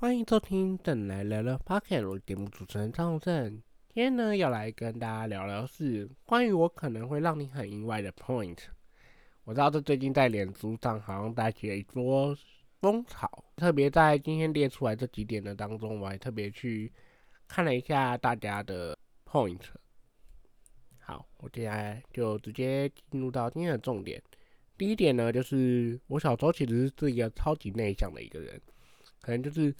欢迎收听《等来聊聊 p o c k e t 我节目主持人张宏正。今天呢，要来跟大家聊聊是关于我可能会让你很意外的 point。我知道这最近在脸书上好像带起了一波风潮，特别在今天列出来这几点的当中，我还特别去看了一下大家的 point。好，我接下来就直接进入到今天的重点。第一点呢，就是我小时候其实是一个超级内向的一个人。可能就是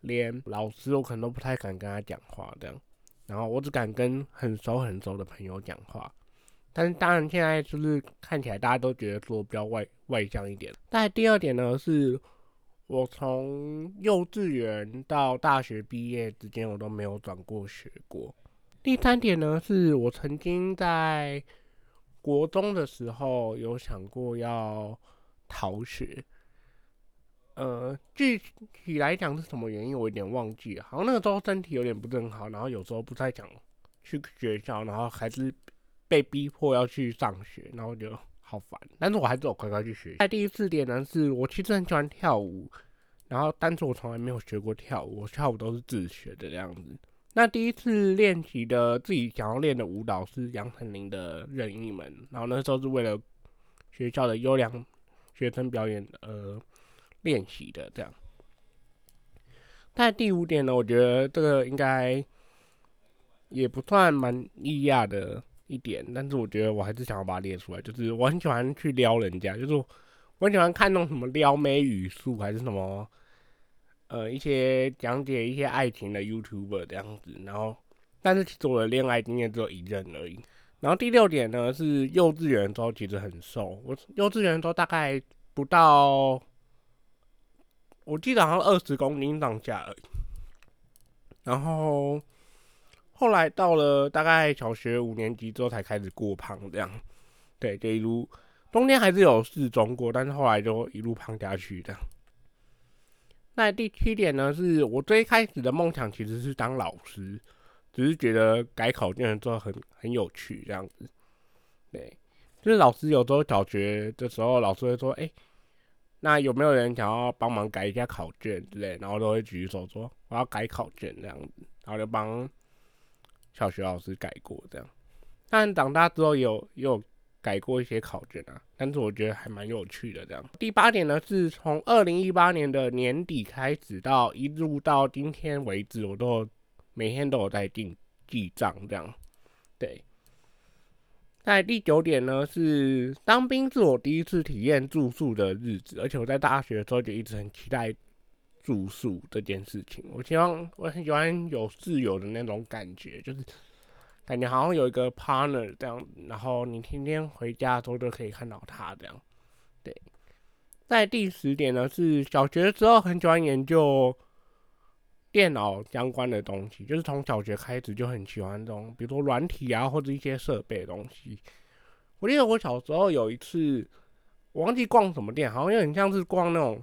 连老师我可能都不太敢跟他讲话这样，然后我只敢跟很熟很熟的朋友讲话。但是当然现在就是看起来大家都觉得说比较外外向一点。但第二点呢，是我从幼稚园到大学毕业之间我都没有转过学过。第三点呢，是我曾经在国中的时候有想过要逃学。呃，具体来讲是什么原因，我有点忘记了。好像那个时候身体有点不是很好，然后有时候不太想去学校，然后还是被逼迫要去上学，然后就好烦。但是我还是有乖乖去学。在第四点呢，是我其实很喜欢跳舞，然后但是我从来没有学过跳舞，我跳舞都是自学的这样子。那第一次练习的自己想要练的舞蹈是杨丞琳的《任意门》，然后那时候是为了学校的优良学生表演，呃。练习的这样，但第五点呢，我觉得这个应该也不算蛮异亚的一点，但是我觉得我还是想要把它列出来，就是我很喜欢去撩人家，就是我很喜欢看那种什么撩妹语速，还是什么呃一些讲解一些爱情的 YouTuber 这样子，然后但是其实我的恋爱经验只有一任而已。然后第六点呢是幼稚园的时候其实很瘦，我幼稚园的时候大概不到。我记得好像二十公斤上下而已，然后后来到了大概小学五年级之后才开始过胖，这样，对，就一路中间还是有适中过，但是后来就一路胖下去的。那第七点呢，是我最开始的梦想其实是当老师，只是觉得改考卷之后很很有趣这样子，对，就是老师有时候小学的时候，老师会说，哎。那有没有人想要帮忙改一下考卷之类？然后都会举手说我要改考卷这样子，然后就帮小学老师改过这样。但长大之后有有改过一些考卷啊，但是我觉得还蛮有趣的这样。第八点呢，是从二零一八年的年底开始到一路到今天为止，我都每天都有在记记账这样，对。在第九点呢，是当兵是我第一次体验住宿的日子，而且我在大学的时候就一直很期待住宿这件事情。我希望我很喜欢有室友的那种感觉，就是感觉好像有一个 partner 这样，然后你天天回家的时候都可以看到他这样。对，在第十点呢，是小学的时候很喜欢研究。电脑相关的东西，就是从小学开始就很喜欢这种，比如说软体啊，或者一些设备的东西。我记得我小时候有一次，我忘记逛什么店，好像有点像是逛那种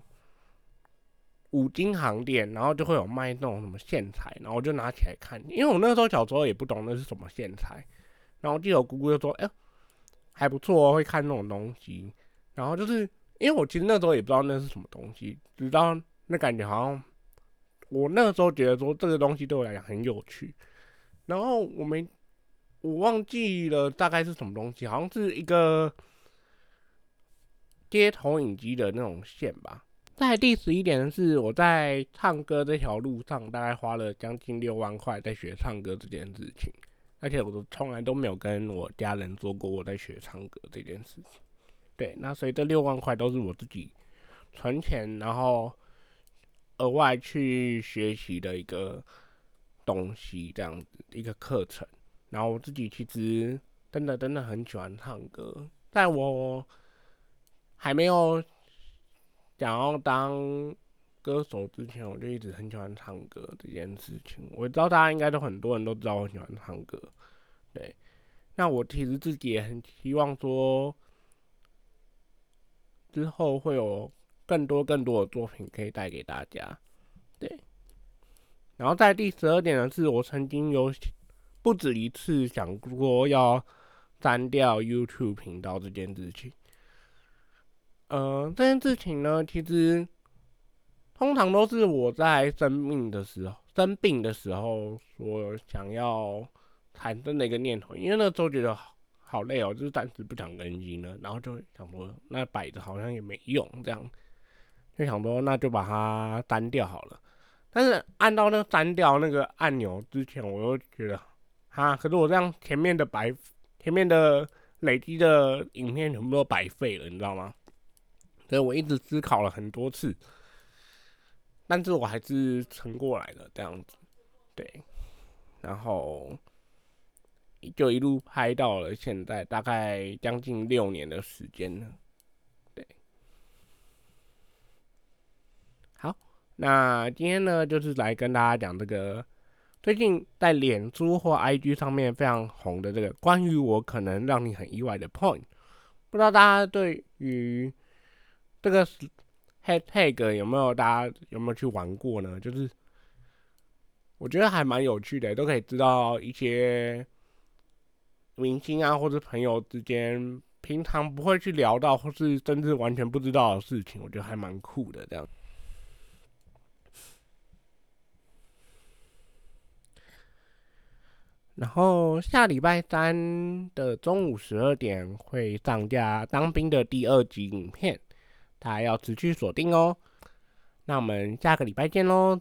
五金行店，然后就会有卖那种什么线材，然后我就拿起来看，因为我那时候小时候也不懂那是什么线材。然后我记得我姑姑就说：“哎，还不错哦，会看那种东西。”然后就是因为我其实那时候也不知道那是什么东西，直到那感觉好像。我那个时候觉得说这个东西对我来讲很有趣，然后我没我忘记了大概是什么东西，好像是一个接投影机的那种线吧。在第十一点是我在唱歌这条路上大概花了将近六万块在学唱歌这件事情，而且我都从来都没有跟我家人说过我在学唱歌这件事情。对，那所以这六万块都是我自己存钱，然后。额外去学习的一个东西，这样子一个课程。然后我自己其实真的真的很喜欢唱歌，在我还没有想要当歌手之前，我就一直很喜欢唱歌这件事情。我知道大家应该都很多人都知道我喜欢唱歌，对。那我其实自己也很希望说，之后会有。更多更多的作品可以带给大家，对。然后在第十二点呢，是我曾经有不止一次想过要删掉 YouTube 频道这件事情。呃，这件事情呢，其实通常都是我在生病的时候，生病的时候，所想要产生的一个念头，因为那时候觉得好累哦，就是暂时不想更新了，然后就想说，那摆着好像也没用，这样就想说，那就把它删掉好了。但是按到那个删掉那个按钮之前，我又觉得，啊，可是我这样前面的白，前面的累积的影片全部都白费了，你知道吗？所以我一直思考了很多次。但是我还是撑过来了，这样子，对，然后就一路拍到了现在，大概将近六年的时间了，好，那今天呢，就是来跟大家讲这个最近在脸书或 IG 上面非常红的这个关于我可能让你很意外的 point，不知道大家对于这个。hashtag 有没有大家有没有去玩过呢？就是我觉得还蛮有趣的，都可以知道一些明星啊或者朋友之间平常不会去聊到，或是甚至完全不知道的事情，我觉得还蛮酷的这样。然后下礼拜三的中午十二点会上架当兵的第二集影片。大家要持续锁定哦，那我们下个礼拜见喽，